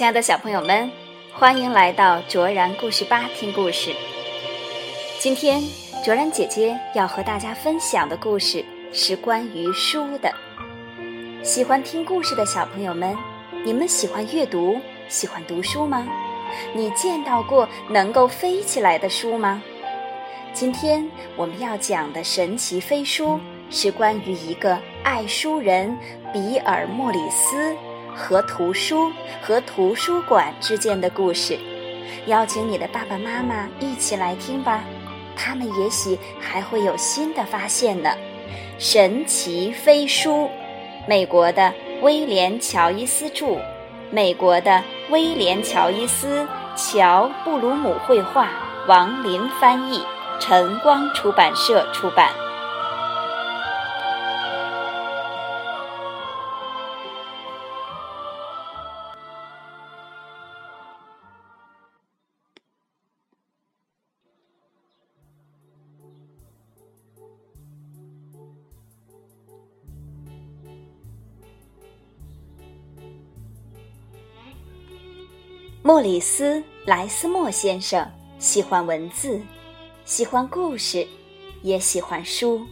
亲爱的小朋友们，欢迎来到卓然故事吧听故事。今天卓然姐姐要和大家分享的故事是关于书的。喜欢听故事的小朋友们，你们喜欢阅读、喜欢读书吗？你见到过能够飞起来的书吗？今天我们要讲的神奇飞书是关于一个爱书人比尔·莫里斯。和图书和图书馆之间的故事，邀请你的爸爸妈妈一起来听吧，他们也许还会有新的发现呢。神奇飞书，美国的威廉·乔伊斯著，美国的威廉·乔伊斯、乔·布鲁姆绘画，王林翻译，晨光出版社出版。莫里斯·莱斯莫先生喜欢文字，喜欢故事，也喜欢书。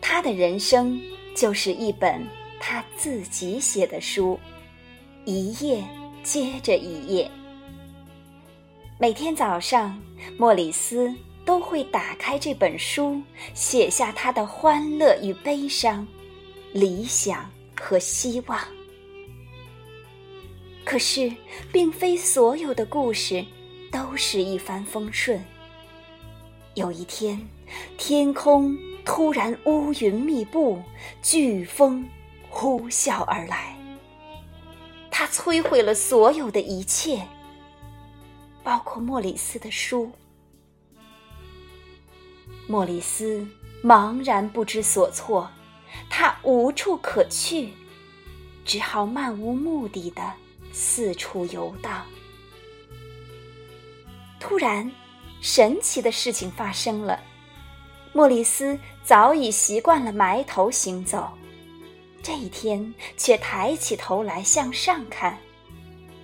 他的人生就是一本他自己写的书，一页接着一页。每天早上，莫里斯都会打开这本书，写下他的欢乐与悲伤，理想和希望。可是，并非所有的故事都是一帆风顺。有一天，天空突然乌云密布，飓风呼啸而来，它摧毁了所有的一切，包括莫里斯的书。莫里斯茫然不知所措，他无处可去，只好漫无目的的。四处游荡。突然，神奇的事情发生了。莫里斯早已习惯了埋头行走，这一天却抬起头来向上看。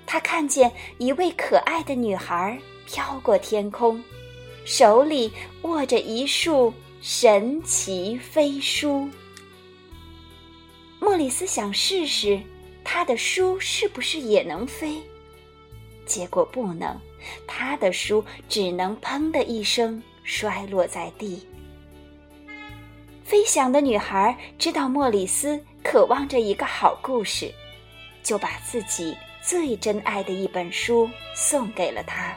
他看见一位可爱的女孩飘过天空，手里握着一束神奇飞书。莫里斯想试试。他的书是不是也能飞？结果不能，他的书只能“砰”的一声摔落在地。飞翔的女孩知道莫里斯渴望着一个好故事，就把自己最珍爱的一本书送给了他。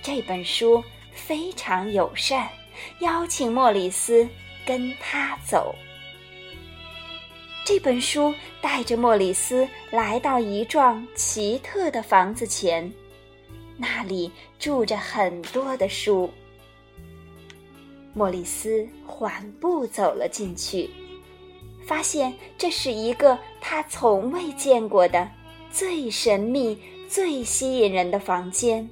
这本书非常友善，邀请莫里斯跟他走。这本书带着莫里斯来到一幢奇特的房子前，那里住着很多的书。莫里斯缓步走了进去，发现这是一个他从未见过的最神秘、最吸引人的房间。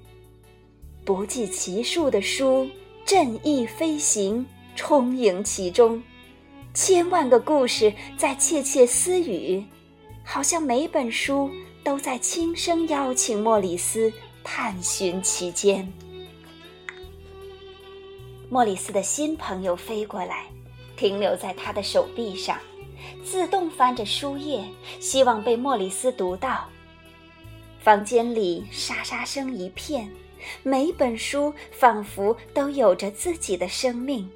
不计其数的书振翼飞行，充盈其中。千万个故事在窃窃私语，好像每本书都在轻声邀请莫里斯探寻其间。莫里斯的新朋友飞过来，停留在他的手臂上，自动翻着书页，希望被莫里斯读到。房间里沙沙声一片，每本书仿佛都有着自己的生命。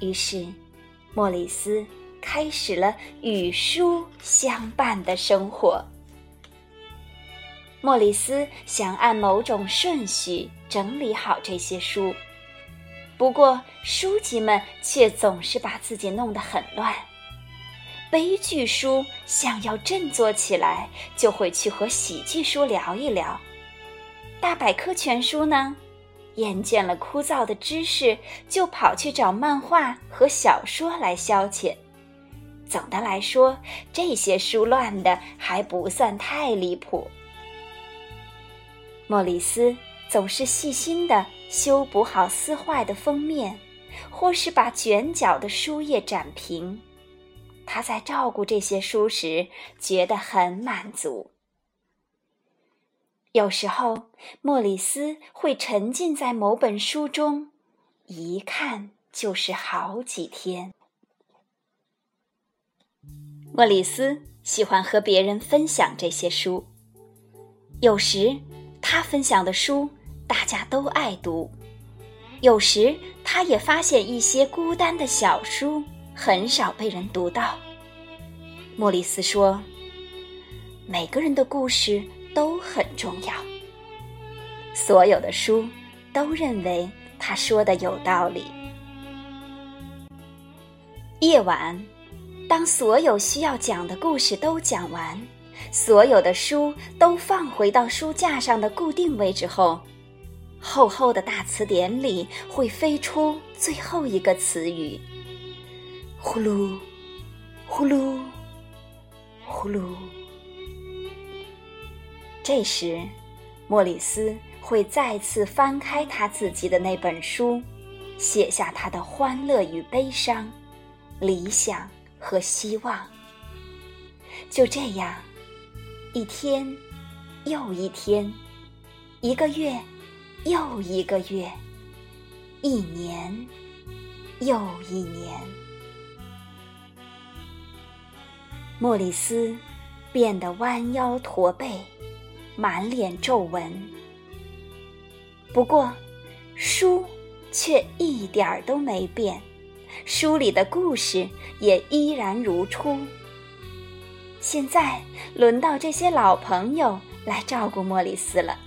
于是。莫里斯开始了与书相伴的生活。莫里斯想按某种顺序整理好这些书，不过书籍们却总是把自己弄得很乱。悲剧书想要振作起来，就会去和喜剧书聊一聊。大百科全书呢？厌倦了枯燥的知识，就跑去找漫画和小说来消遣。总的来说，这些书乱的还不算太离谱。莫里斯总是细心地修补好撕坏的封面，或是把卷角的书页展平。他在照顾这些书时觉得很满足。有时候，莫里斯会沉浸在某本书中，一看就是好几天。莫里斯喜欢和别人分享这些书，有时他分享的书大家都爱读，有时他也发现一些孤单的小书很少被人读到。莫里斯说：“每个人的故事都很重要。”所有的书都认为他说的有道理。夜晚。当所有需要讲的故事都讲完，所有的书都放回到书架上的固定位置后，厚厚的大词典里会飞出最后一个词语：呼噜，呼噜，呼噜。这时，莫里斯会再次翻开他自己的那本书，写下他的欢乐与悲伤，理想。和希望，就这样，一天又一天，一个月又一个月，一年又一年，莫里斯变得弯腰驼背，满脸皱纹。不过，书却一点儿都没变。书里的故事也依然如初。现在轮到这些老朋友来照顾莫里斯了，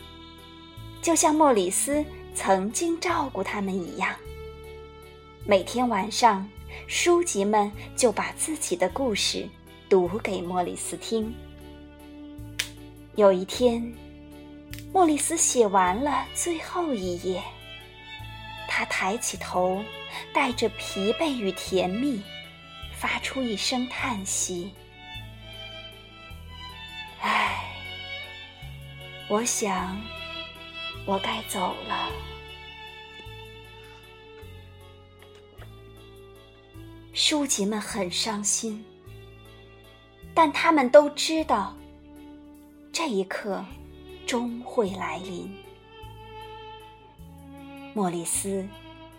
就像莫里斯曾经照顾他们一样。每天晚上，书籍们就把自己的故事读给莫里斯听。有一天，莫里斯写完了最后一页。他抬起头，带着疲惫与甜蜜，发出一声叹息：“唉，我想我该走了。”书籍们很伤心，但他们都知道，这一刻终会来临。莫里斯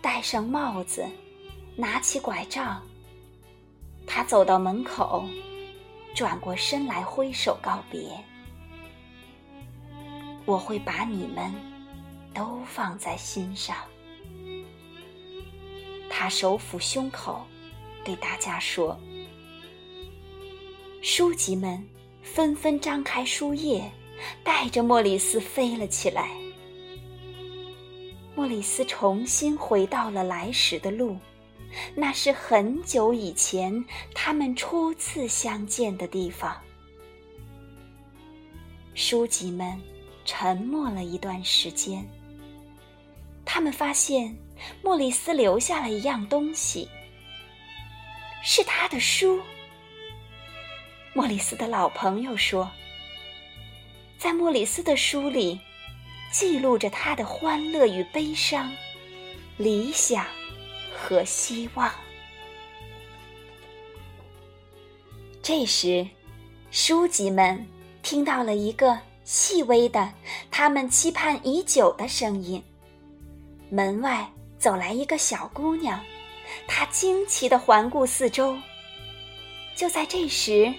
戴上帽子，拿起拐杖。他走到门口，转过身来挥手告别。我会把你们都放在心上。他手抚胸口，对大家说：“书籍们纷纷张开书页，带着莫里斯飞了起来。”莫里斯重新回到了来时的路，那是很久以前他们初次相见的地方。书籍们沉默了一段时间，他们发现莫里斯留下了一样东西，是他的书。莫里斯的老朋友说，在莫里斯的书里。记录着他的欢乐与悲伤，理想和希望。这时，书籍们听到了一个细微的、他们期盼已久的声音。门外走来一个小姑娘，她惊奇的环顾四周。就在这时，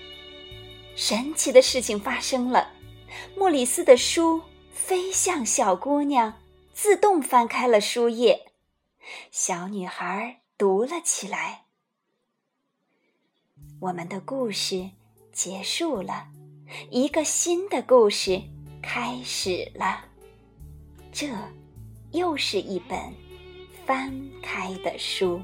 神奇的事情发生了：莫里斯的书。飞向小姑娘，自动翻开了书页。小女孩读了起来。我们的故事结束了，一个新的故事开始了。这，又是一本翻开的书。